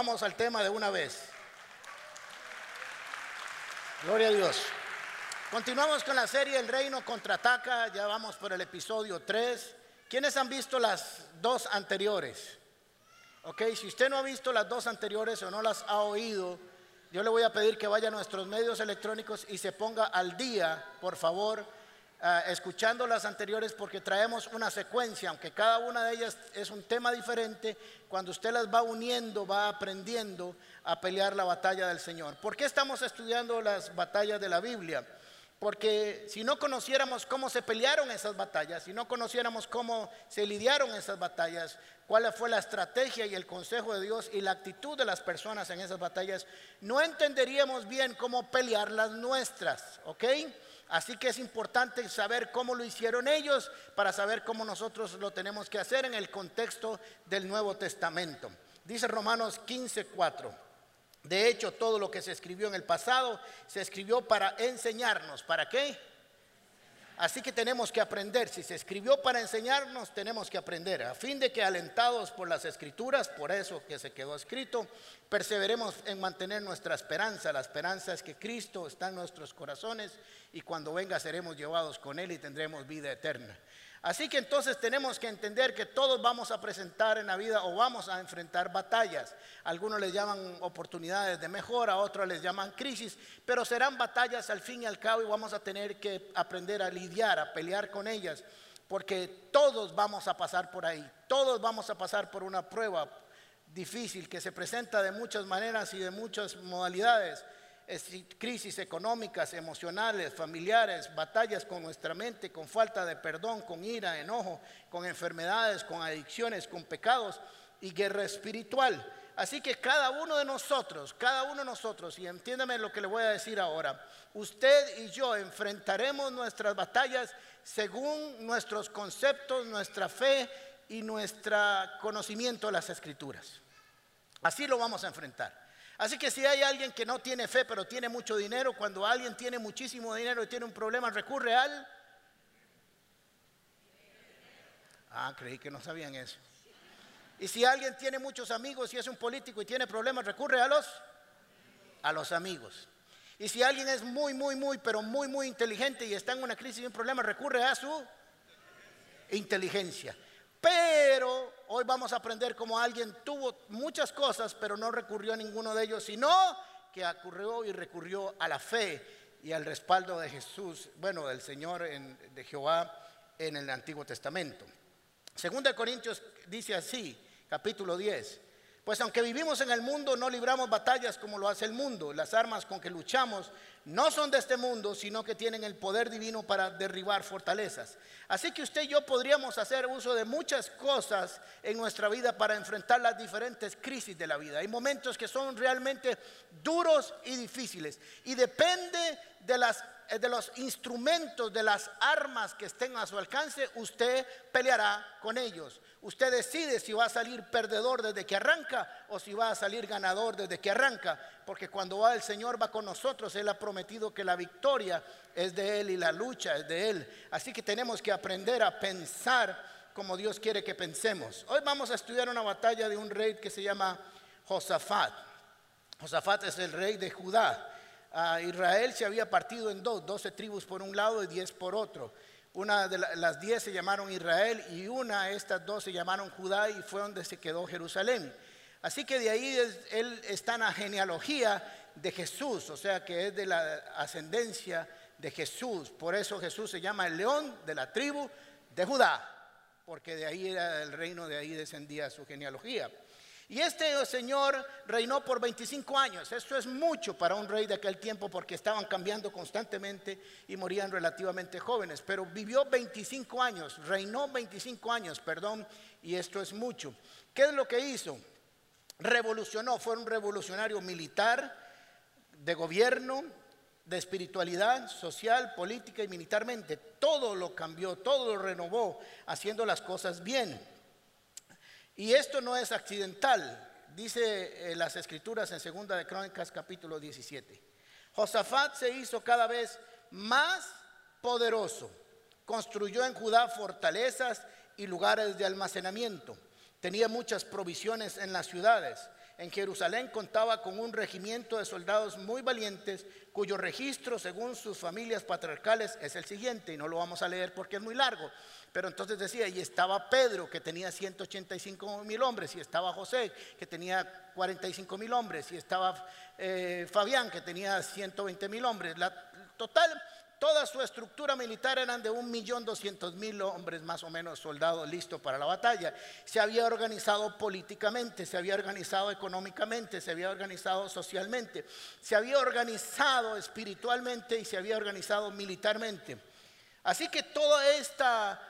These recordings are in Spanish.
Vamos al tema de una vez. Gloria a Dios. Continuamos con la serie El Reino contraataca, ya vamos por el episodio 3. ¿Quiénes han visto las dos anteriores? Ok, si usted no ha visto las dos anteriores o no las ha oído, yo le voy a pedir que vaya a nuestros medios electrónicos y se ponga al día, por favor, ah, escuchando las anteriores porque traemos una secuencia, aunque cada una de ellas es un tema diferente, cuando usted las va uniendo, va aprendiendo a pelear la batalla del Señor. ¿Por qué estamos estudiando las batallas de la Biblia? Porque si no conociéramos cómo se pelearon esas batallas, si no conociéramos cómo se lidiaron esas batallas, cuál fue la estrategia y el consejo de Dios y la actitud de las personas en esas batallas, no entenderíamos bien cómo pelear las nuestras, ¿ok? Así que es importante saber cómo lo hicieron ellos para saber cómo nosotros lo tenemos que hacer en el contexto del Nuevo Testamento. Dice Romanos 15, 4. De hecho, todo lo que se escribió en el pasado se escribió para enseñarnos. ¿Para qué? Así que tenemos que aprender. Si se escribió para enseñarnos, tenemos que aprender. A fin de que alentados por las escrituras, por eso que se quedó escrito, perseveremos en mantener nuestra esperanza. La esperanza es que Cristo está en nuestros corazones y cuando venga seremos llevados con Él y tendremos vida eterna. Así que entonces tenemos que entender que todos vamos a presentar en la vida o vamos a enfrentar batallas. Algunos les llaman oportunidades de mejora, otros les llaman crisis, pero serán batallas al fin y al cabo y vamos a tener que aprender a lidiar, a pelear con ellas, porque todos vamos a pasar por ahí, todos vamos a pasar por una prueba difícil que se presenta de muchas maneras y de muchas modalidades crisis económicas, emocionales, familiares, batallas con nuestra mente, con falta de perdón, con ira, enojo, con enfermedades, con adicciones, con pecados y guerra espiritual. Así que cada uno de nosotros, cada uno de nosotros, y entiéndame lo que le voy a decir ahora, usted y yo enfrentaremos nuestras batallas según nuestros conceptos, nuestra fe y nuestro conocimiento de las escrituras. Así lo vamos a enfrentar. Así que si hay alguien que no tiene fe pero tiene mucho dinero, cuando alguien tiene muchísimo dinero y tiene un problema, recurre al... Ah, creí que no sabían eso. Y si alguien tiene muchos amigos y es un político y tiene problemas, recurre a los a los amigos. Y si alguien es muy, muy, muy, pero muy, muy inteligente y está en una crisis y un problema, recurre a su inteligencia. Pero hoy vamos a aprender cómo alguien tuvo muchas cosas, pero no recurrió a ninguno de ellos, sino que ocurrió y recurrió a la fe y al respaldo de Jesús, bueno, del Señor de Jehová en el Antiguo Testamento. Segunda de Corintios dice así, capítulo 10. Pues aunque vivimos en el mundo, no libramos batallas como lo hace el mundo. Las armas con que luchamos no son de este mundo, sino que tienen el poder divino para derribar fortalezas. Así que usted y yo podríamos hacer uso de muchas cosas en nuestra vida para enfrentar las diferentes crisis de la vida. Hay momentos que son realmente duros y difíciles. Y depende de las de los instrumentos, de las armas que estén a su alcance, usted peleará con ellos. Usted decide si va a salir perdedor desde que arranca o si va a salir ganador desde que arranca. Porque cuando va el Señor va con nosotros, Él ha prometido que la victoria es de Él y la lucha es de Él. Así que tenemos que aprender a pensar como Dios quiere que pensemos. Hoy vamos a estudiar una batalla de un rey que se llama Josafat. Josafat es el rey de Judá. Israel se había partido en dos, doce tribus por un lado y diez por otro. Una de las diez se llamaron Israel y una de estas dos se llamaron Judá y fue donde se quedó Jerusalén. Así que de ahí él está en la genealogía de Jesús, o sea que es de la ascendencia de Jesús. Por eso Jesús se llama el león de la tribu de Judá, porque de ahí era el reino, de ahí descendía su genealogía. Y este señor reinó por 25 años. Esto es mucho para un rey de aquel tiempo porque estaban cambiando constantemente y morían relativamente jóvenes. Pero vivió 25 años, reinó 25 años, perdón, y esto es mucho. ¿Qué es lo que hizo? Revolucionó, fue un revolucionario militar, de gobierno, de espiritualidad, social, política y militarmente. Todo lo cambió, todo lo renovó, haciendo las cosas bien. Y esto no es accidental, dice eh, las escrituras en Segunda de Crónicas capítulo 17. Josafat se hizo cada vez más poderoso, construyó en Judá fortalezas y lugares de almacenamiento. Tenía muchas provisiones en las ciudades. En Jerusalén contaba con un regimiento de soldados muy valientes, cuyo registro, según sus familias patriarcales, es el siguiente, y no lo vamos a leer porque es muy largo. Pero entonces decía, y estaba Pedro, que tenía 185 mil hombres, y estaba José, que tenía 45 mil hombres, y estaba eh, Fabián, que tenía 120 mil hombres. La, total, toda su estructura militar eran de un millón doscientos mil hombres, más o menos, soldados listos para la batalla. Se había organizado políticamente, se había organizado económicamente, se había organizado socialmente, se había organizado espiritualmente y se había organizado militarmente. Así que toda esta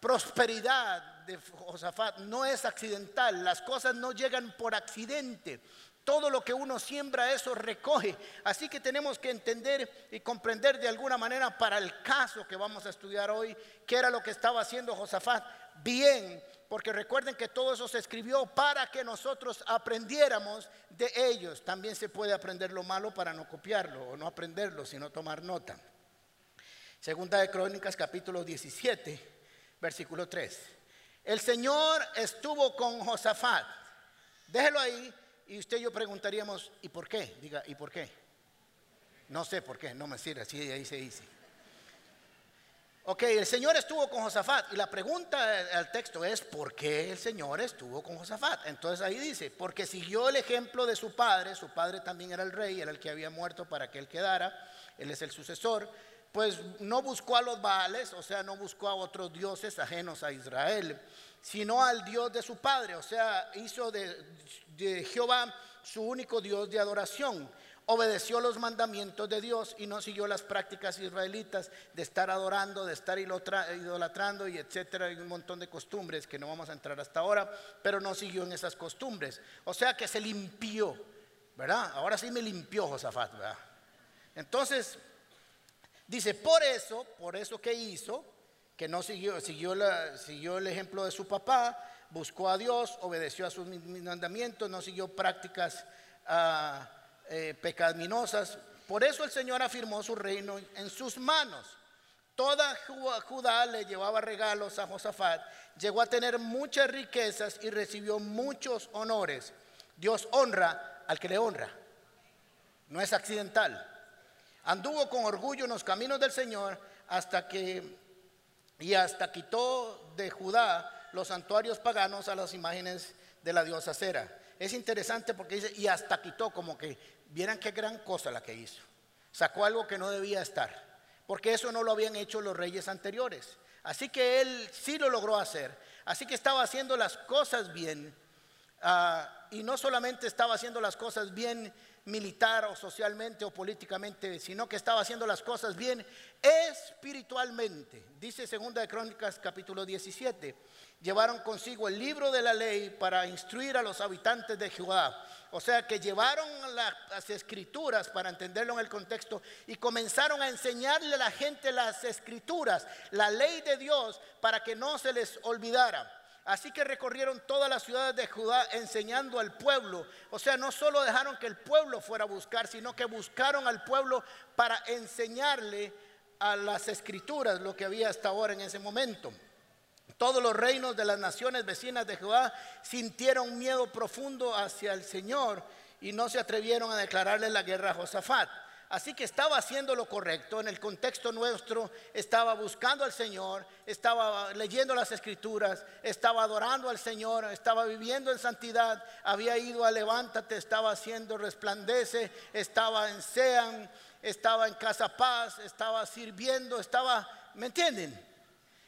prosperidad de Josafat no es accidental, las cosas no llegan por accidente. Todo lo que uno siembra, eso recoge. Así que tenemos que entender y comprender de alguna manera para el caso que vamos a estudiar hoy, qué era lo que estaba haciendo Josafat bien, porque recuerden que todo eso se escribió para que nosotros aprendiéramos de ellos. También se puede aprender lo malo para no copiarlo o no aprenderlo, sino tomar nota. Segunda de Crónicas capítulo 17, versículo 3. El Señor estuvo con Josafat. Déjelo ahí y usted y yo preguntaríamos, ¿y por qué? Diga, ¿y por qué? No sé por qué, no me sirve, así ahí se dice. Ok, el Señor estuvo con Josafat y la pregunta al texto es, ¿por qué el Señor estuvo con Josafat? Entonces ahí dice, porque siguió el ejemplo de su padre, su padre también era el rey, era el que había muerto para que él quedara, él es el sucesor, pues no buscó a los Baales, o sea, no buscó a otros dioses ajenos a Israel, sino al Dios de su padre, o sea, hizo de, Jehová su único Dios de adoración. Obedeció los mandamientos de Dios y no siguió las prácticas israelitas de estar adorando, de estar idolatrando y etcétera, y un montón de costumbres que no vamos a entrar hasta ahora, pero no siguió en esas costumbres. O sea que se limpió, ¿verdad? Ahora sí me limpió Josafat, ¿verdad? Entonces, Dice, por eso, por eso que hizo, que no siguió, siguió, siguió el ejemplo de su papá, buscó a Dios, obedeció a sus mandamientos, no siguió prácticas uh, pecaminosas. Por eso el Señor afirmó su reino en sus manos. Toda Judá le llevaba regalos a Josafat, llegó a tener muchas riquezas y recibió muchos honores. Dios honra al que le honra. No es accidental. Anduvo con orgullo en los caminos del Señor hasta que y hasta quitó de Judá los santuarios paganos a las imágenes de la diosa Cera. Es interesante porque dice, y hasta quitó, como que vieran qué gran cosa la que hizo. Sacó algo que no debía estar, porque eso no lo habían hecho los reyes anteriores. Así que él sí lo logró hacer. Así que estaba haciendo las cosas bien. Ah, y no solamente estaba haciendo las cosas bien militar o socialmente o políticamente, sino que estaba haciendo las cosas bien espiritualmente. Dice segunda de Crónicas capítulo 17, llevaron consigo el libro de la ley para instruir a los habitantes de Judá. O sea que llevaron las escrituras para entenderlo en el contexto y comenzaron a enseñarle a la gente las escrituras, la ley de Dios, para que no se les olvidara. Así que recorrieron todas las ciudades de Judá enseñando al pueblo. O sea, no solo dejaron que el pueblo fuera a buscar, sino que buscaron al pueblo para enseñarle a las escrituras lo que había hasta ahora en ese momento. Todos los reinos de las naciones vecinas de Judá sintieron miedo profundo hacia el Señor y no se atrevieron a declararle la guerra a Josafat. Así que estaba haciendo lo correcto en el contexto nuestro, estaba buscando al Señor, estaba leyendo las escrituras, estaba adorando al Señor, estaba viviendo en santidad, había ido a levántate, estaba haciendo resplandece, estaba en Sean, estaba en Casa Paz, estaba sirviendo, estaba, ¿me entienden?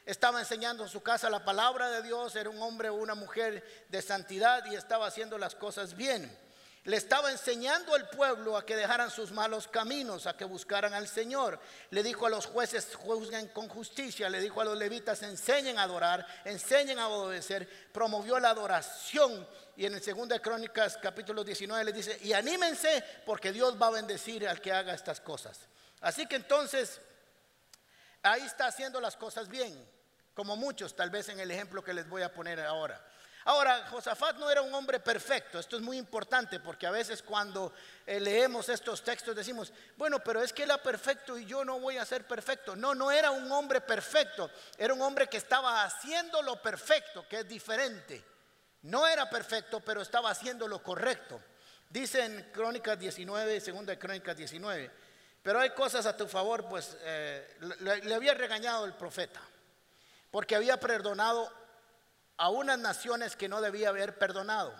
Estaba enseñando en su casa la palabra de Dios, era un hombre o una mujer de santidad y estaba haciendo las cosas bien. Le estaba enseñando al pueblo a que dejaran sus malos caminos, a que buscaran al Señor. Le dijo a los jueces, juzguen con justicia. Le dijo a los levitas, enseñen a adorar, enseñen a obedecer. Promovió la adoración. Y en el segundo de Crónicas, capítulo 19, le dice, y anímense porque Dios va a bendecir al que haga estas cosas. Así que entonces, ahí está haciendo las cosas bien, como muchos, tal vez en el ejemplo que les voy a poner ahora. Ahora, Josafat no era un hombre perfecto, esto es muy importante porque a veces cuando eh, leemos estos textos decimos, bueno, pero es que él era perfecto y yo no voy a ser perfecto. No, no era un hombre perfecto, era un hombre que estaba haciendo lo perfecto, que es diferente. No era perfecto, pero estaba haciendo lo correcto. Dice en Crónicas 19, segunda de Crónicas 19, pero hay cosas a tu favor, pues eh, le había regañado el profeta, porque había perdonado a unas naciones que no debía haber perdonado.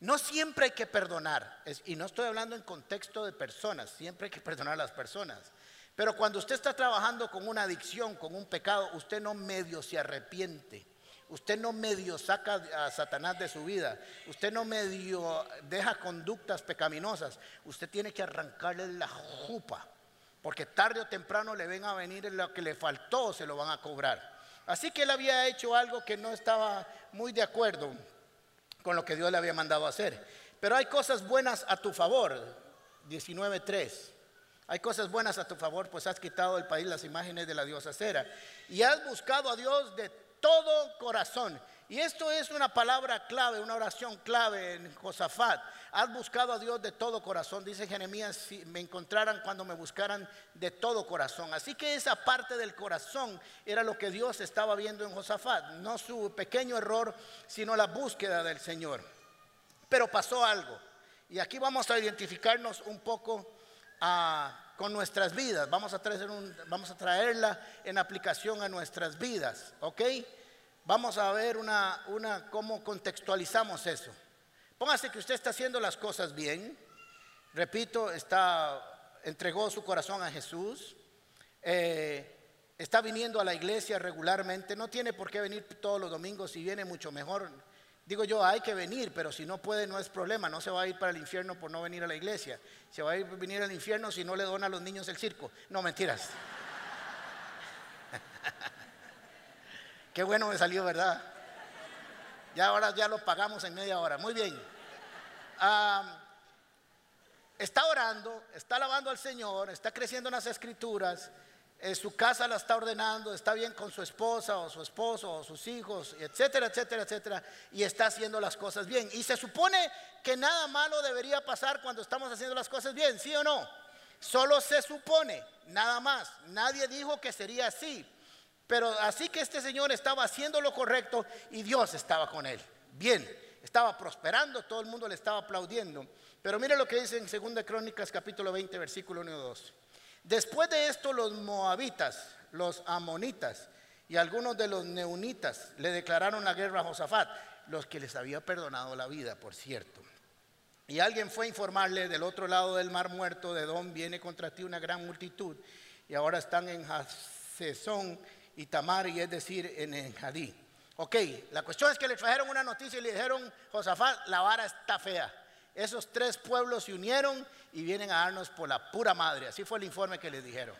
No siempre hay que perdonar, y no estoy hablando en contexto de personas, siempre hay que perdonar a las personas. Pero cuando usted está trabajando con una adicción, con un pecado, usted no medio se arrepiente. Usted no medio saca a Satanás de su vida. Usted no medio deja conductas pecaminosas. Usted tiene que arrancarle la jupa. Porque tarde o temprano le ven a venir lo que le faltó, se lo van a cobrar. Así que él había hecho algo que no estaba muy de acuerdo con lo que Dios le había mandado hacer. Pero hay cosas buenas a tu favor. 19.3. Hay cosas buenas a tu favor, pues has quitado del país las imágenes de la diosa Cera. Y has buscado a Dios de todo corazón. Y esto es una palabra clave, una oración clave en Josafat. Has buscado a Dios de todo corazón, dice Jeremías, si me encontraran cuando me buscaran de todo corazón. Así que esa parte del corazón era lo que Dios estaba viendo en Josafat, no su pequeño error, sino la búsqueda del Señor. Pero pasó algo. Y aquí vamos a identificarnos un poco ah, con nuestras vidas. Vamos a, traer vamos a traerla en aplicación a nuestras vidas. ¿Ok? Vamos a ver una, una, cómo contextualizamos eso. Póngase que usted está haciendo las cosas bien. Repito, está, entregó su corazón a Jesús. Eh, está viniendo a la iglesia regularmente. No tiene por qué venir todos los domingos. Si viene mucho mejor. Digo yo, hay que venir, pero si no puede, no es problema. No se va a ir para el infierno por no venir a la iglesia. Se va a ir venir al infierno si no le dona a los niños el circo. No, mentiras. Qué bueno me salió, ¿verdad? Ya ahora ya lo pagamos en media hora. Muy bien. está orando, está alabando al Señor, está creciendo en las escrituras, en su casa la está ordenando, está bien con su esposa o su esposo o sus hijos, etcétera, etcétera, etcétera, y está haciendo las cosas bien. Y se supone que nada malo debería pasar cuando estamos haciendo las cosas bien, ¿sí o no? Solo se supone, nada más. Nadie dijo que sería así. Pero así que este señor estaba haciendo lo correcto y Dios estaba con él. Bien, estaba prosperando, todo el mundo le estaba aplaudiendo. Pero mire lo que dice en 2 Crónicas capítulo 20 versículo 1 y 2. Después de esto los moabitas, los amonitas y algunos de los neunitas le declararon la guerra a Josafat, los que les había perdonado la vida, por cierto. Y alguien fue a informarle del otro lado del mar muerto, de Don viene contra ti una gran multitud y ahora están en Hasesón y Tamar, y es decir, en Enjadí. Ok, la cuestión es que le trajeron una noticia y le dijeron, Josafat, la vara está fea. Esos tres pueblos se unieron y vienen a darnos por la pura madre. Así fue el informe que les dijeron.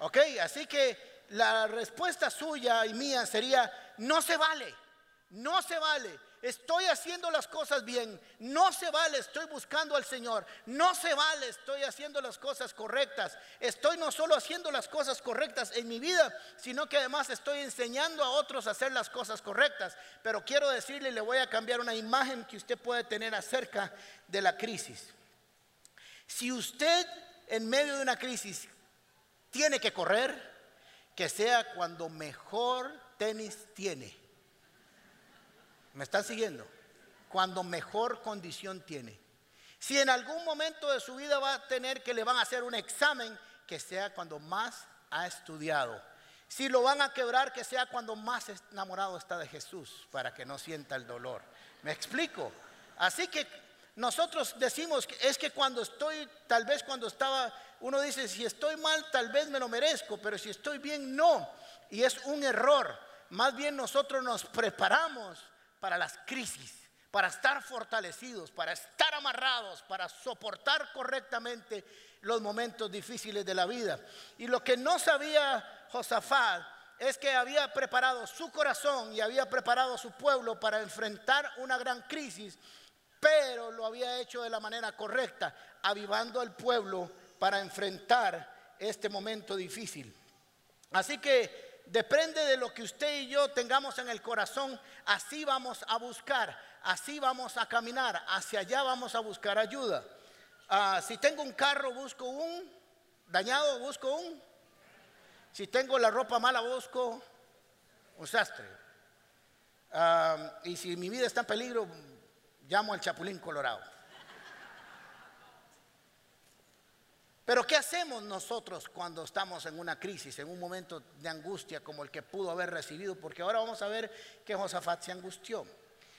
Ok, así que la respuesta suya y mía sería, no se vale, no se vale estoy haciendo las cosas bien, no se vale, estoy buscando al Señor, no se vale, estoy haciendo las cosas correctas, estoy no solo haciendo las cosas correctas en mi vida, sino que además estoy enseñando a otros a hacer las cosas correctas. Pero quiero decirle, le voy a cambiar una imagen que usted puede tener acerca de la crisis. Si usted en medio de una crisis tiene que correr, que sea cuando mejor tenis tiene ¿Me están siguiendo? Cuando mejor condición tiene. Si en algún momento de su vida va a tener que le van a hacer un examen, que sea cuando más ha estudiado. Si lo van a quebrar, que sea cuando más enamorado está de Jesús, para que no sienta el dolor. ¿Me explico? Así que nosotros decimos, que es que cuando estoy, tal vez cuando estaba, uno dice, si estoy mal, tal vez me lo merezco, pero si estoy bien, no. Y es un error. Más bien nosotros nos preparamos para las crisis, para estar fortalecidos, para estar amarrados, para soportar correctamente los momentos difíciles de la vida. Y lo que no sabía Josafat es que había preparado su corazón y había preparado su pueblo para enfrentar una gran crisis, pero lo había hecho de la manera correcta, avivando al pueblo para enfrentar este momento difícil. Así que depende de lo que usted y yo tengamos en el corazón, así vamos a buscar, así vamos a caminar, hacia allá vamos a buscar ayuda. Ah, si tengo un carro, busco un dañado, busco un. Si tengo la ropa mala, busco un sastre. Ah, y si mi vida está en peligro, llamo al chapulín colorado. Pero ¿qué hacemos nosotros cuando estamos en una crisis, en un momento de angustia como el que pudo haber recibido? Porque ahora vamos a ver que Josafat se angustió.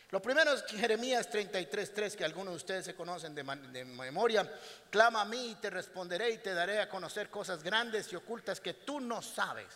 Lo primero es Jeremías 33:3, que algunos de ustedes se conocen de, de, memoria. Clama a mí y te responderé y te daré a conocer cosas grandes y ocultas que tú no sabes.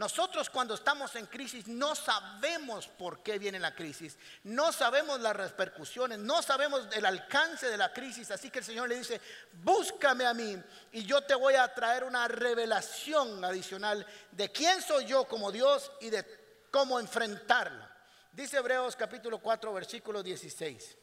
Nosotros cuando estamos en crisis no sabemos por qué viene la crisis, no sabemos las repercusiones, no sabemos el alcance de la crisis. Así que el Señor le dice, búscame a mí y yo te voy a traer una revelación adicional de quién soy yo como Dios y de cómo enfrentarla. Dice Hebreos capítulo 4 versículo 16.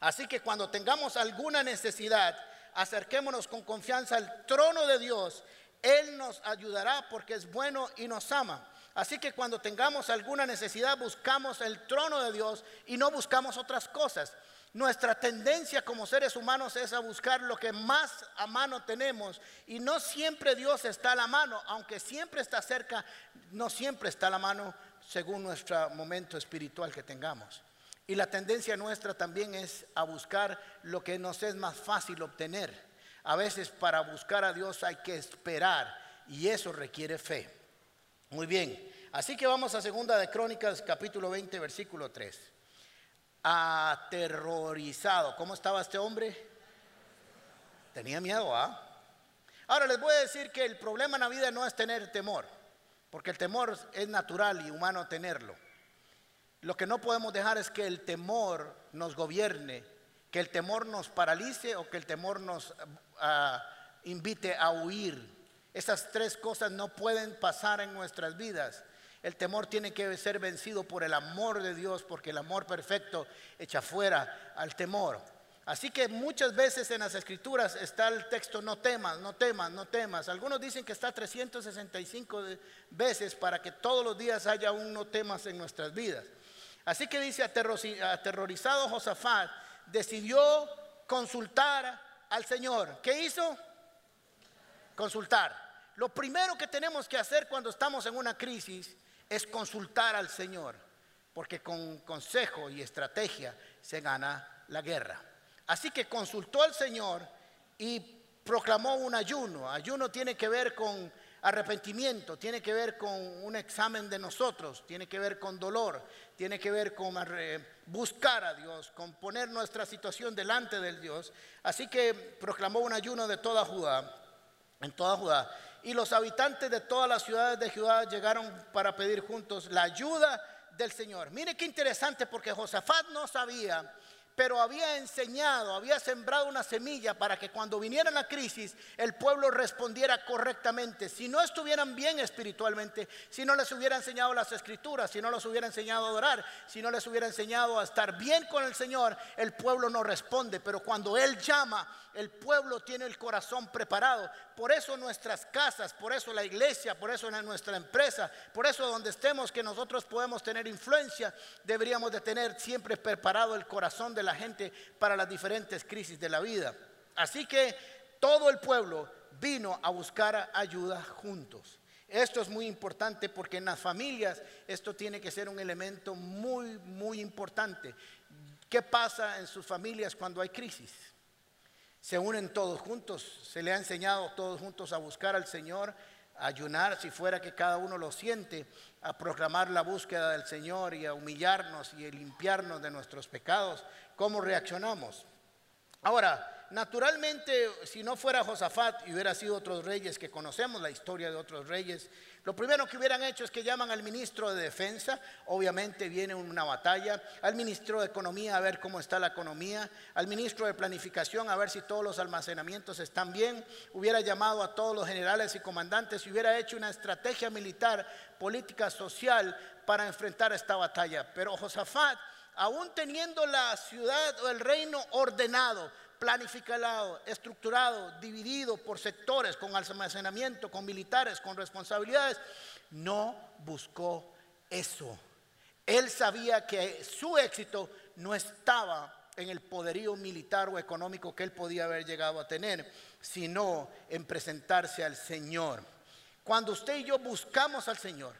Así que cuando tengamos alguna necesidad, acerquémonos con confianza al trono de Dios él nos ayudará porque es bueno y nos ama. Así que cuando tengamos alguna necesidad, buscamos el trono de Dios y no buscamos otras cosas. Nuestra tendencia como seres humanos es a buscar lo que más a mano tenemos y no siempre Dios está a la mano, aunque siempre está cerca, no siempre está a la mano según nuestro momento espiritual que tengamos. Y la tendencia nuestra también es a buscar lo que nos es más fácil obtener. A veces para buscar a Dios hay que esperar y eso requiere fe. Muy bien, así que vamos a segunda de Crónicas capítulo 20 versículo 3. Aterrorizado. ¿Cómo estaba este hombre? Tenía miedo, ¿ah? Ahora les voy a decir que el problema en la vida no es tener temor, porque el temor es natural y humano tenerlo. Lo que no podemos dejar es que el temor nos gobierne, que el temor nos paralice o que el temor nos invite a huir. Esas tres cosas no pueden pasar en nuestras vidas. El temor tiene que ser vencido por el amor de Dios, porque el amor perfecto echa fuera al temor. Así que muchas veces en las escrituras está el texto no temas, no temas, no temas. Algunos dicen que está 365 veces para que todos los días haya un no temas en nuestras vidas. Así que dice aterrorizado Josafat, decidió consultar al Señor. ¿Qué hizo? Consultar. Lo primero que tenemos que hacer cuando estamos en una crisis es consultar al Señor, porque con consejo y estrategia se gana la guerra. Así que consultó al Señor y proclamó un ayuno. Ayuno tiene que ver con arrepentimiento, tiene que ver con un examen de nosotros, tiene que ver con dolor, tiene que ver con buscar a Dios, con poner nuestra situación delante del Dios. Así que proclamó un ayuno de toda Judá, en toda Judá. Y los habitantes de todas las ciudades de Judá llegaron para pedir juntos la ayuda del Señor. Mire qué interesante porque Josafat no sabía pero había enseñado, había sembrado una semilla para que cuando viniera la crisis el pueblo respondiera correctamente. Si no estuvieran bien espiritualmente, si no les hubiera enseñado las escrituras, si no les hubiera enseñado a adorar, si no les hubiera enseñado a estar bien con el Señor, el pueblo no responde. Pero cuando Él llama, el pueblo tiene el corazón preparado. Por eso nuestras casas, por eso la iglesia, por eso nuestra empresa, por eso donde estemos que nosotros podemos tener influencia, deberíamos de tener siempre preparado el corazón de la gente para las diferentes crisis de la vida. Así que todo el pueblo vino a buscar ayuda juntos. Esto es muy importante porque en las familias esto tiene que ser un elemento muy, muy importante. ¿Qué pasa en sus familias cuando hay crisis? Se unen todos juntos, se le ha enseñado todos juntos a buscar al Señor, a ayunar si fuera que cada uno lo siente, a proclamar la búsqueda del Señor y a humillarnos y a limpiarnos de nuestros pecados cómo reaccionamos. Ahora, naturalmente, si no fuera Josafat y hubiera sido otros reyes que conocemos la historia de otros reyes, lo primero que hubieran hecho es que llaman al ministro de defensa, obviamente viene una batalla, al ministro de economía a ver cómo está la economía, al ministro de planificación a ver si todos los almacenamientos están bien, hubiera llamado a todos los generales y comandantes y hubiera hecho una estrategia militar, política, social para enfrentar esta batalla. Pero Josafat aún teniendo la ciudad o el reino ordenado, planificado, estructurado, dividido por sectores, con almacenamiento, con militares, con responsabilidades, no buscó eso. Él sabía que su éxito no estaba en el poderío militar o económico que él podía haber llegado a tener, sino en presentarse al Señor. Cuando usted y yo buscamos al Señor,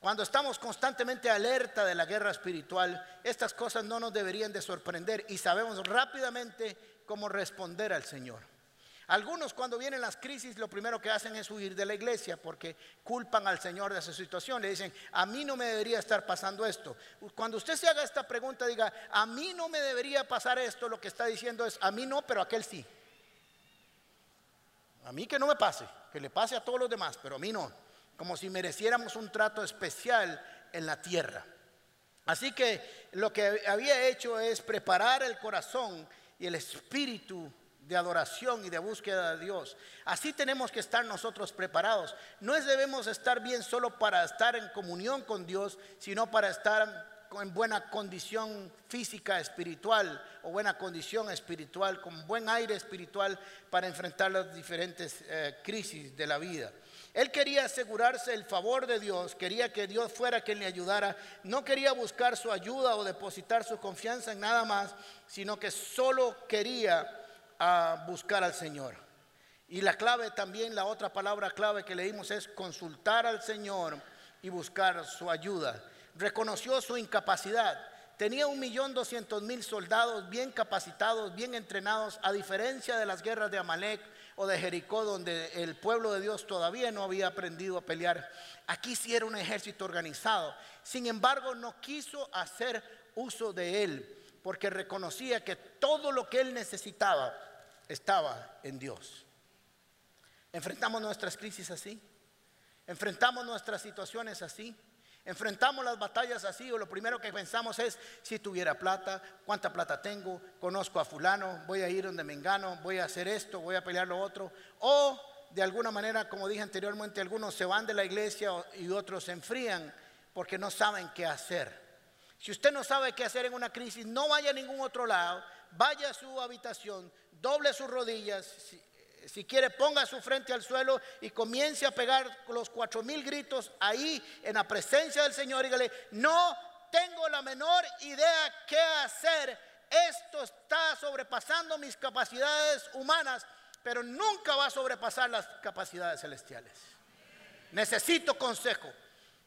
cuando estamos constantemente alerta de la guerra espiritual, estas cosas no nos deberían de sorprender y sabemos rápidamente cómo responder al Señor. Algunos cuando vienen las crisis lo primero que hacen es huir de la iglesia porque culpan al Señor de esa situación. Le dicen, a mí no me debería estar pasando esto. Cuando usted se haga esta pregunta, diga, a mí no me debería pasar esto, lo que está diciendo es, a mí no, pero a aquel sí. A mí que no me pase, que le pase a todos los demás, pero a mí no. Como si mereciéramos un trato especial en la tierra. Así que lo que había hecho es preparar el corazón y el espíritu de adoración y de búsqueda de Dios. Así tenemos que estar nosotros preparados. No debemos estar bien solo para estar en comunión con Dios, sino para estar en buena condición física, espiritual, o buena condición espiritual, con buen aire espiritual para enfrentar las diferentes eh, crisis de la vida. Él quería asegurarse el favor de Dios, quería que Dios fuera quien le ayudara, no quería buscar su ayuda o depositar su confianza en nada más, sino que solo quería a buscar al Señor. Y la clave también, la otra palabra clave que leímos es consultar al Señor y buscar su ayuda. Reconoció su incapacidad. Tenía un millón doscientos mil soldados bien capacitados, bien entrenados, a diferencia de las guerras de Amalek o de Jericó, donde el pueblo de Dios todavía no había aprendido a pelear. Aquí sí era un ejército organizado. Sin embargo, no quiso hacer uso de él, porque reconocía que todo lo que él necesitaba estaba en Dios. Enfrentamos nuestras crisis así. Enfrentamos nuestras situaciones así. Enfrentamos las batallas así o lo primero que pensamos es si tuviera plata, cuánta plata tengo, conozco a fulano, voy a ir donde me engano, voy a hacer esto, voy a pelear lo otro. O de alguna manera, como dije anteriormente, algunos se van de la iglesia y otros se enfrían porque no saben qué hacer. Si usted no sabe qué hacer en una crisis, no vaya a ningún otro lado, vaya a su habitación, doble sus rodillas, si, quiere ponga su frente al suelo y comience a pegar los cuatro mil gritos ahí en la presencia del Señor y dígale, no tengo la menor idea qué hacer, esto está sobrepasando mis capacidades humanas, pero nunca va a sobrepasar las capacidades celestiales. Necesito consejo.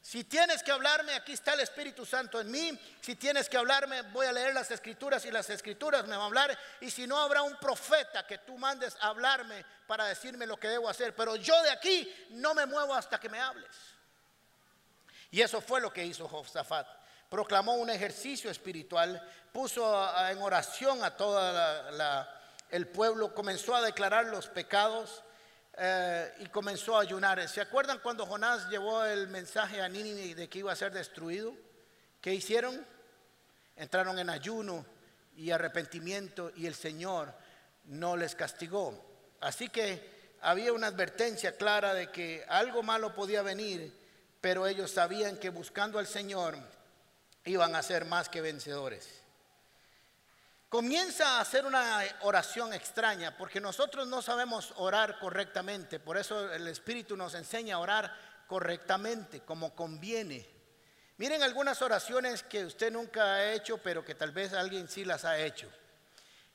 Si tienes que hablarme, aquí está el Espíritu Santo en mí. Si tienes que hablarme, voy a leer las escrituras y las escrituras me van a hablar. Y si no, habrá un profeta que tú mandes a hablarme para decirme lo que debo hacer. Pero yo de aquí no me muevo hasta que me hables. Y eso fue lo que hizo Josafat. Proclamó un ejercicio espiritual, puso en oración a todo el pueblo, comenzó a declarar los pecados eh, y comenzó a ayunar. ¿Se acuerdan cuando Jonás llevó el mensaje a Nínive de que iba a ser destruido? ¿Qué hicieron? Entraron en ayuno y arrepentimiento y el Señor no les castigó. Así que había una advertencia clara de que algo malo podía venir, pero ellos sabían que buscando al Señor iban a ser más que vencedores comienza a hacer una oración extraña, porque nosotros no sabemos orar correctamente, por eso el Espíritu nos enseña a orar correctamente, como conviene. Miren algunas oraciones que usted nunca ha hecho, pero que tal vez alguien sí las ha hecho.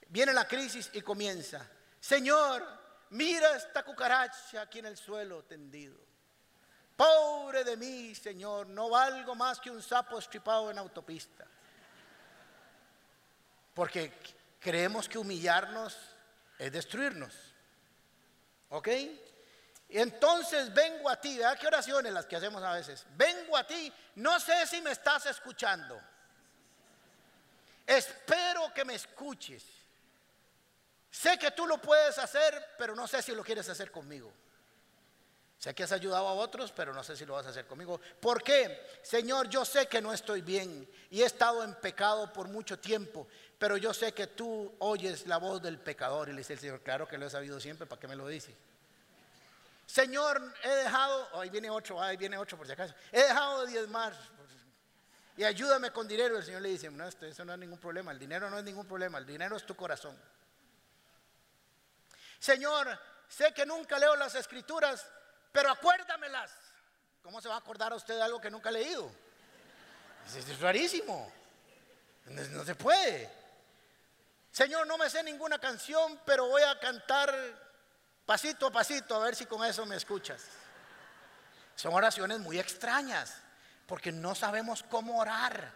Viene la crisis y comienza, Señor, mira esta cucaracha aquí en el suelo tendido. Pobre de mí, Señor, no valgo más que un sapo estripado en autopista. Porque creemos que humillarnos es destruirnos. ¿Ok? Entonces vengo a ti, ¿verdad qué oraciones las que hacemos a veces? Vengo a ti, no sé si me estás escuchando. Espero que me escuches. Sé que tú lo puedes hacer, pero no sé si lo quieres hacer conmigo. Sé que has ayudado a otros, pero no sé si lo vas a hacer conmigo. ¿Por qué? Señor, yo sé que no estoy bien y he estado en pecado por mucho tiempo, pero yo sé que tú oyes la voz del pecador. Y le dice el Señor, claro que lo he sabido siempre, ¿para qué me lo dice? Señor, he dejado, ahí viene otro, ahí viene otro por si acaso, he dejado de diezmar y ayúdame con dinero. El Señor le dice, no, eso no es ningún problema, el dinero no es ningún problema, el dinero es tu corazón. Señor, sé que nunca leo las escrituras, pero acuérdamelas ¿cómo se va a acordar a usted de algo que nunca ha leído? Es, rarísimo. No, se puede. Señor, no me sé ninguna canción, pero voy a cantar pasito a pasito a ver si con eso me escuchas. Son oraciones muy extrañas porque no sabemos cómo orar.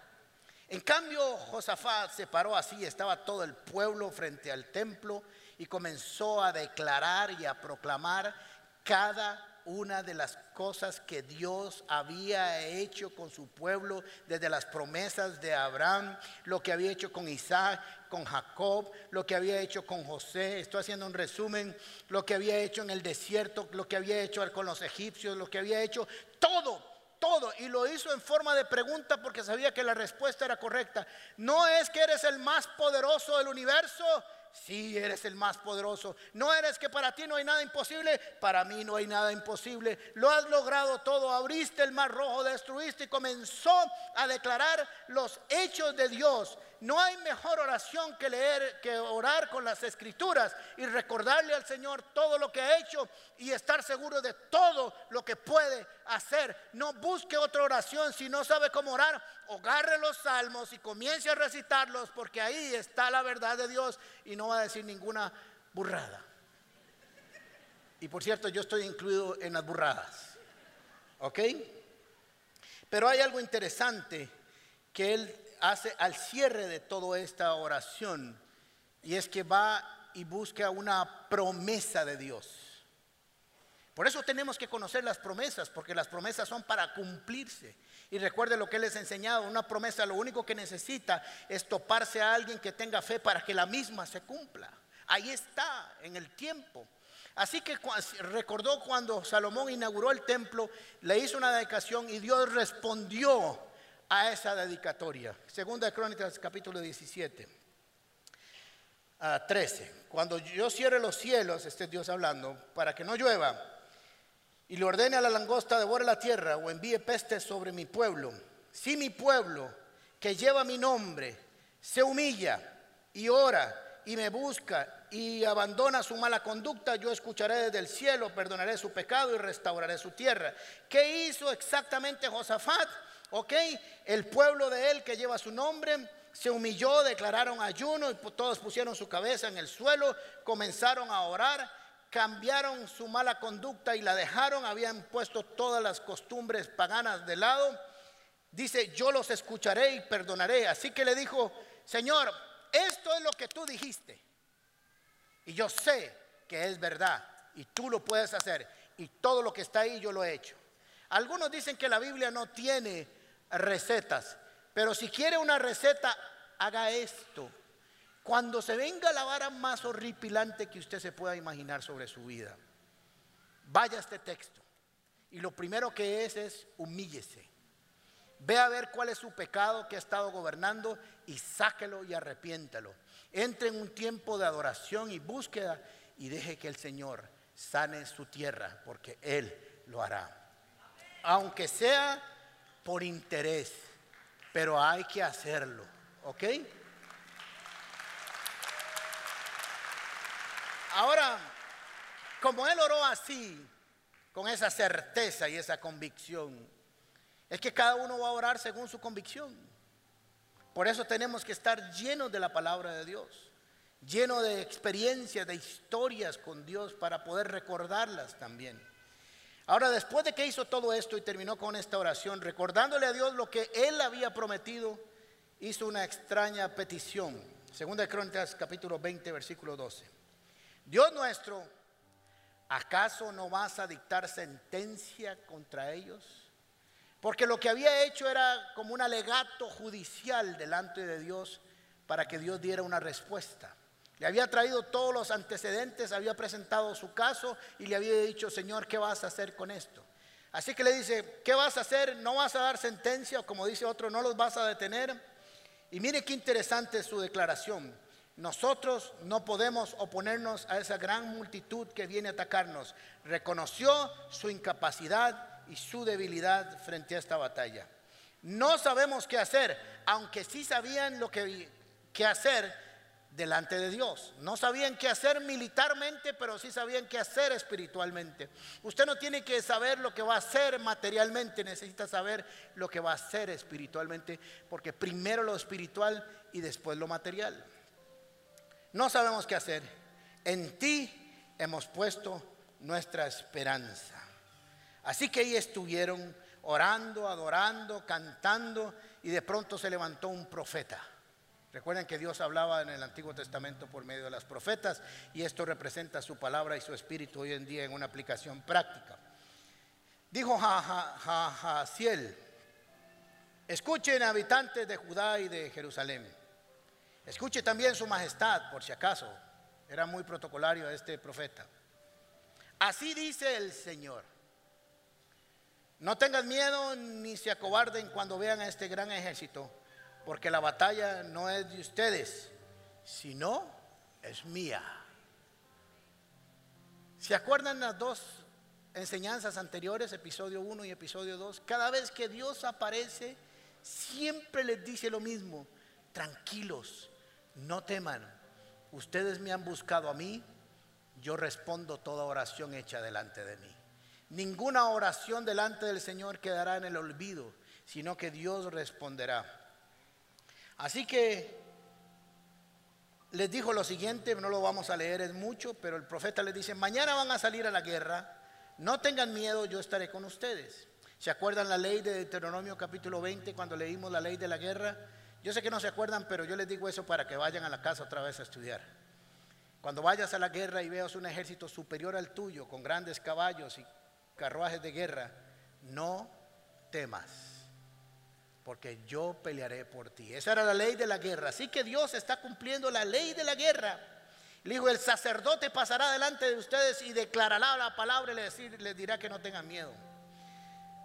En cambio, Josafat se paró así, estaba todo el pueblo frente al templo y comenzó a declarar y a proclamar cada una de las cosas que Dios había hecho con su pueblo, desde las promesas de Abraham, lo que había hecho con Isaac, con Jacob, lo que había hecho con José, estoy haciendo un resumen, lo que había hecho en el desierto, lo que había hecho con los egipcios, lo que había hecho, todo, todo. Y lo hizo en forma de pregunta porque sabía que la respuesta era correcta. No es que eres el más poderoso del universo, Sí, eres el más poderoso. No eres que para ti no hay nada imposible. Para mí no hay nada imposible. Lo has logrado todo. Abriste el mar rojo, destruiste y comenzó a declarar los hechos de Dios. No hay mejor oración que leer, que orar con las escrituras y recordarle al Señor todo lo que ha hecho y estar seguro de todo lo que puede hacer. No busque otra oración si no sabe cómo orar. Agarre los salmos y comience a recitarlos porque ahí está la verdad de Dios y no va a decir ninguna burrada. Y por cierto, yo estoy incluido en las burradas. ¿Ok? Pero hay algo interesante que él hace al cierre de toda esta oración y es que va y busca una promesa de Dios. Por eso tenemos que conocer las promesas, porque las promesas son para cumplirse. Y recuerde lo que les he enseñado, una promesa lo único que necesita es toparse a alguien que tenga fe para que la misma se cumpla. Ahí está, en el tiempo. Así que recordó cuando Salomón inauguró el templo, le hizo una dedicación y Dios respondió a esa dedicatoria. Segunda de Crónicas capítulo 17. A 13. Cuando yo cierre los cielos, este Dios hablando, para que no llueva, y le ordene a la langosta devore la tierra o envíe peste sobre mi pueblo, si mi pueblo que lleva mi nombre se humilla y ora y me busca y abandona su mala conducta, yo escucharé desde el cielo, perdonaré su pecado y restauraré su tierra. ¿Qué hizo exactamente Josafat? ¿Ok? El pueblo de él que lleva su nombre se humilló, declararon ayuno y todos pusieron su cabeza en el suelo, comenzaron a orar, cambiaron su mala conducta y la dejaron, habían puesto todas las costumbres paganas de lado. Dice, yo los escucharé y perdonaré. Así que le dijo, Señor, esto es lo que tú dijiste. Y yo sé que es verdad y tú lo puedes hacer. Y todo lo que está ahí yo lo he hecho. Algunos dicen que la Biblia no tiene recetas. Pero si quiere una receta, haga esto. Cuando se venga la vara más horripilante que usted se pueda imaginar sobre su vida, vaya a este texto. Y lo primero que es es humíllese. Ve a ver cuál es su pecado que ha estado gobernando y sáquelo y arrepiéntalo. Entre en un tiempo de adoración y búsqueda y deje que el Señor sane su tierra, porque Él lo hará. Aunque sea por interés, pero hay que hacerlo, ¿ok? Ahora, como él oró así, con esa certeza y esa convicción, es que cada uno va a orar según su convicción. Por eso tenemos que estar llenos de la palabra de Dios, llenos de experiencias, de historias con Dios para poder recordarlas también. Ahora, después de que hizo todo esto y terminó con esta oración, recordándole a Dios lo que él había prometido, hizo una extraña petición. Segunda de Crónicas, capítulo 20, versículo 12. Dios nuestro, ¿acaso no vas a dictar sentencia contra ellos? Porque lo que había hecho era como un alegato judicial delante de Dios para que Dios diera una respuesta. Le había traído todos los antecedentes, había presentado su caso y le había dicho, Señor, ¿qué vas a hacer con esto? Así que le dice, ¿qué vas a hacer? ¿No vas a dar sentencia? Como dice otro, ¿no los vas a detener? Y mire qué interesante su declaración. Nosotros no podemos oponernos a esa gran multitud que viene a atacarnos. Reconoció su incapacidad y su debilidad frente a esta batalla. No sabemos qué hacer, aunque sí sabían lo que, hacer delante de Dios. No sabían qué hacer militarmente, pero sí sabían qué hacer espiritualmente. Usted no tiene que saber lo que va a hacer materialmente, necesita saber lo que va a hacer espiritualmente, porque primero lo espiritual y después lo material. No sabemos qué hacer. En ti hemos puesto nuestra esperanza. Así que ahí estuvieron orando, adorando, cantando, y de pronto se levantó un profeta. Recuerden que Dios hablaba en el Antiguo Testamento por medio de las profetas y esto representa su palabra y su espíritu hoy en día en una aplicación práctica. Dijo Jaciel, escuchen habitantes de Judá y de Jerusalén, escuche también su majestad por si acaso, era muy protocolario este profeta. Así dice el Señor. No tengan miedo ni se acobarden cuando vean a este gran ejército porque la batalla no es de ustedes, sino es mía. ¿Se acuerdan las dos enseñanzas anteriores, episodio 1 y episodio 2? Cada vez que Dios aparece, siempre les dice lo mismo, tranquilos, no teman, ustedes me han buscado a mí, yo respondo toda oración hecha delante de mí. Ninguna oración delante del Señor quedará en el olvido, sino que Dios responderá. Así que les dijo lo siguiente, no lo vamos a leer, es mucho, pero el profeta les dice, mañana van a salir a la guerra, no tengan miedo, yo estaré con ustedes. ¿Se acuerdan la ley de Deuteronomio capítulo 20 cuando leímos la ley de la guerra? Yo sé que no se acuerdan, pero yo les digo eso para que vayan a la casa otra vez a estudiar. Cuando vayas a la guerra y veas un ejército superior al tuyo, con grandes caballos y carruajes de guerra, no temas porque yo pelearé por ti. Esa era la ley de la guerra. Así que Dios está cumpliendo la ley de la guerra. Le dijo, el sacerdote pasará delante de ustedes y declarará la palabra y les, dirá que no tengan miedo.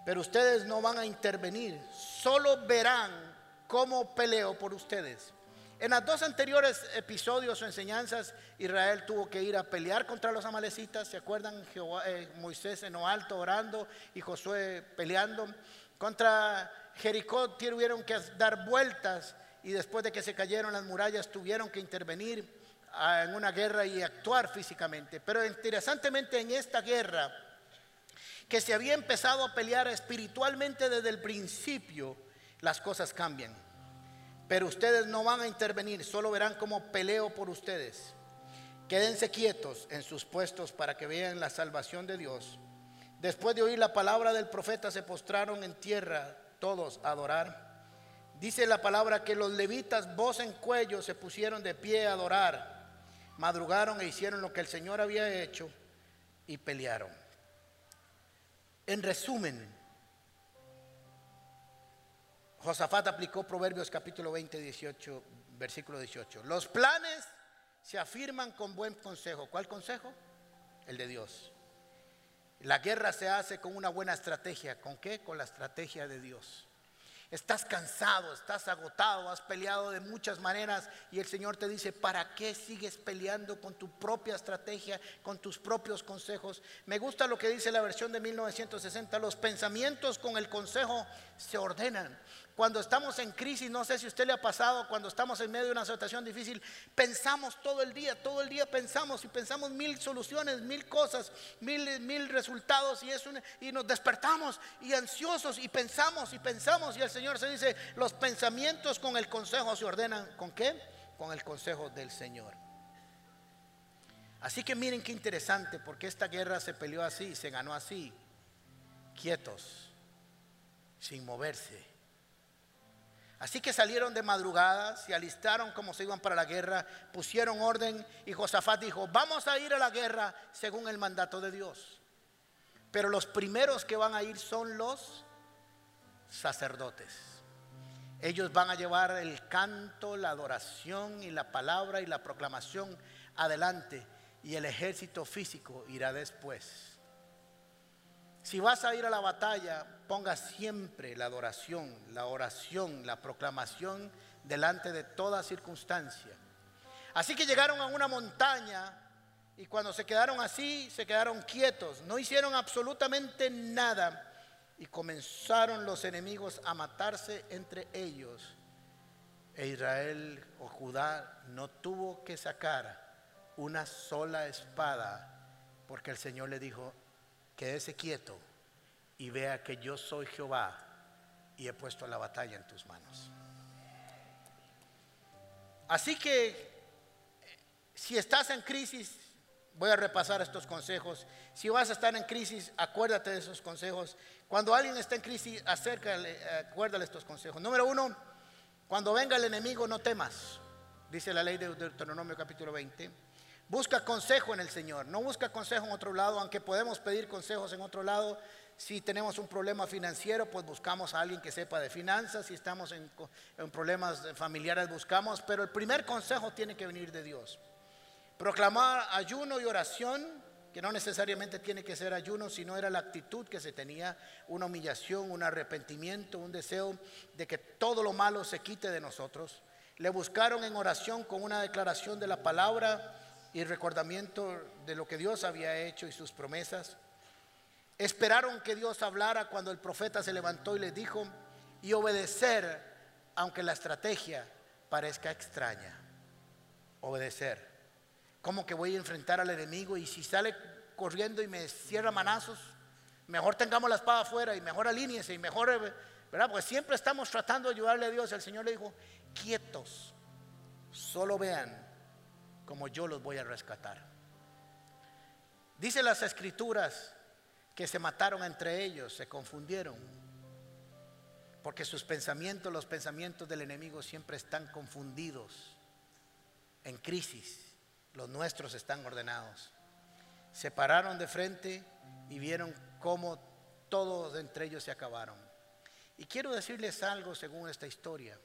Pero ustedes no van a intervenir, solo verán cómo peleo por ustedes. En los dos anteriores episodios o enseñanzas, Israel tuvo que ir a pelear contra los amalecitas. ¿Se acuerdan? Eh, Moisés en lo alto orando y Josué peleando contra Jericó tuvieron que dar vueltas y después de que se cayeron las murallas tuvieron que intervenir ah, en una guerra y actuar físicamente. Pero interesantemente en esta guerra, que se había empezado a pelear espiritualmente desde el principio, las cosas cambian. Pero ustedes no van a intervenir, solo verán cómo peleo por ustedes. Quédense quietos en sus puestos para que vean la salvación de Dios. Después de oír la palabra del profeta, se postraron en tierra todos a adorar. Dice la palabra que los levitas, voz en cuello, se pusieron de pie a adorar. Madrugaron e hicieron lo que el Señor había hecho y pelearon. En resumen, Josafat aplicó Proverbios capítulo 20, 18, versículo 18. Los planes se afirman con buen consejo. ¿Cuál consejo? El de Dios. La guerra se hace con una buena estrategia. ¿Con qué? Con la estrategia de Dios. Estás cansado, estás agotado, has peleado de muchas maneras y el Señor te dice, ¿para qué sigues peleando con tu propia estrategia, con tus propios consejos? Me gusta lo que dice la versión de 1960, los pensamientos con el consejo se ordenan. Cuando estamos en crisis, no sé si a usted le ha pasado, cuando estamos en medio de una situación difícil, pensamos todo el día, todo el día pensamos y pensamos mil soluciones, mil cosas, mil, mil resultados y, es y nos despertamos y ansiosos y pensamos y pensamos y el Señor se dice, los pensamientos con el consejo se ordenan. ¿Con qué? Con el consejo del Señor. Así que miren qué interesante, porque esta guerra se peleó así, se ganó así, quietos, sin moverse Así que salieron de madrugada, se alistaron como se iban para la guerra, pusieron orden y Josafat dijo, vamos a ir a la guerra según el mandato de Dios. Pero los primeros que van a ir son los sacerdotes. Ellos van a llevar el canto, la adoración y la palabra y la proclamación adelante y el ejército físico irá después. Si vas a ir a la batalla, ponga siempre la adoración, la oración, la proclamación delante de toda circunstancia. Así que llegaron a una montaña y cuando se quedaron así, se quedaron quietos, no hicieron absolutamente nada y comenzaron los enemigos a matarse entre ellos. E Israel o Judá no tuvo que sacar una sola espada porque el Señor le dijo, quédese quieto y vea que yo soy Jehová y he puesto la batalla en tus manos. Así que si estás en crisis, voy a repasar estos consejos. Si vas a estar en crisis, acuérdate de esos consejos. Cuando alguien está en crisis, acércale, acuérdale estos consejos. Número uno, cuando venga el enemigo, no temas, dice la ley de Deuteronomio capítulo 20. Busca consejo en el Señor, no busca consejo en otro lado, aunque podemos pedir consejos en otro lado. Si tenemos un problema financiero, pues buscamos a alguien que sepa de finanzas. Si estamos en, problemas familiares, buscamos. Pero el primer consejo tiene que venir de Dios. Proclamar ayuno y oración, que no necesariamente tiene que ser ayuno, sino era la actitud que se tenía, una humillación, un arrepentimiento, un deseo de que todo lo malo se quite de nosotros. Le buscaron en oración con una declaración de la palabra y recordamiento de lo que Dios había hecho y sus promesas. Esperaron que Dios hablara cuando el profeta se levantó y les dijo, y obedecer, aunque la estrategia parezca extraña. Obedecer. ¿Cómo que voy a enfrentar al enemigo y si sale corriendo y me cierra manazos? Mejor tengamos la espada afuera y mejor alíñese y mejor, ¿verdad? Pues siempre estamos tratando de ayudarle a Dios. El Señor le dijo, quietos, solo vean como yo los voy a rescatar. Dice las escrituras que se mataron entre ellos, se confundieron, porque sus pensamientos, los pensamientos del enemigo siempre están confundidos, en crisis, los nuestros están ordenados. Se pararon de frente y vieron cómo todos entre ellos se acabaron. Y quiero decirles algo según esta historia.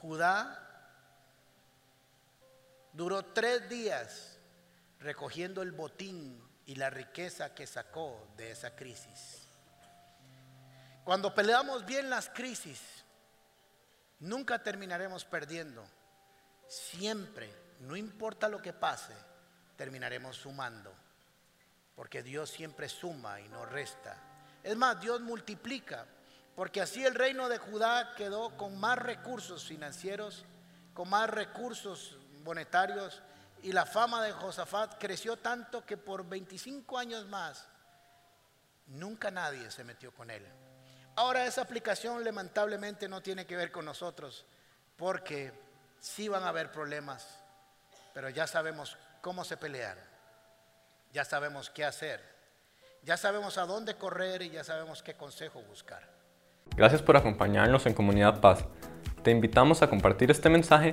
Judá Duró tres días recogiendo el botín y la riqueza que sacó de esa crisis. Cuando peleamos bien las crisis, nunca terminaremos perdiendo. Siempre, no importa lo que pase, terminaremos sumando. Porque Dios siempre suma y no resta. Es más, Dios multiplica. Porque así el reino de Judá quedó con más recursos financieros, con más recursos monetarios y la fama de Josafat creció tanto que por 25 años más nunca nadie se metió con él. Ahora esa aplicación lamentablemente no tiene que ver con nosotros porque sí van a haber problemas, pero ya sabemos cómo se pelean, ya sabemos qué hacer, ya sabemos a dónde correr y ya sabemos qué consejo buscar. Gracias por acompañarnos en Comunidad Paz. Te invitamos a compartir este mensaje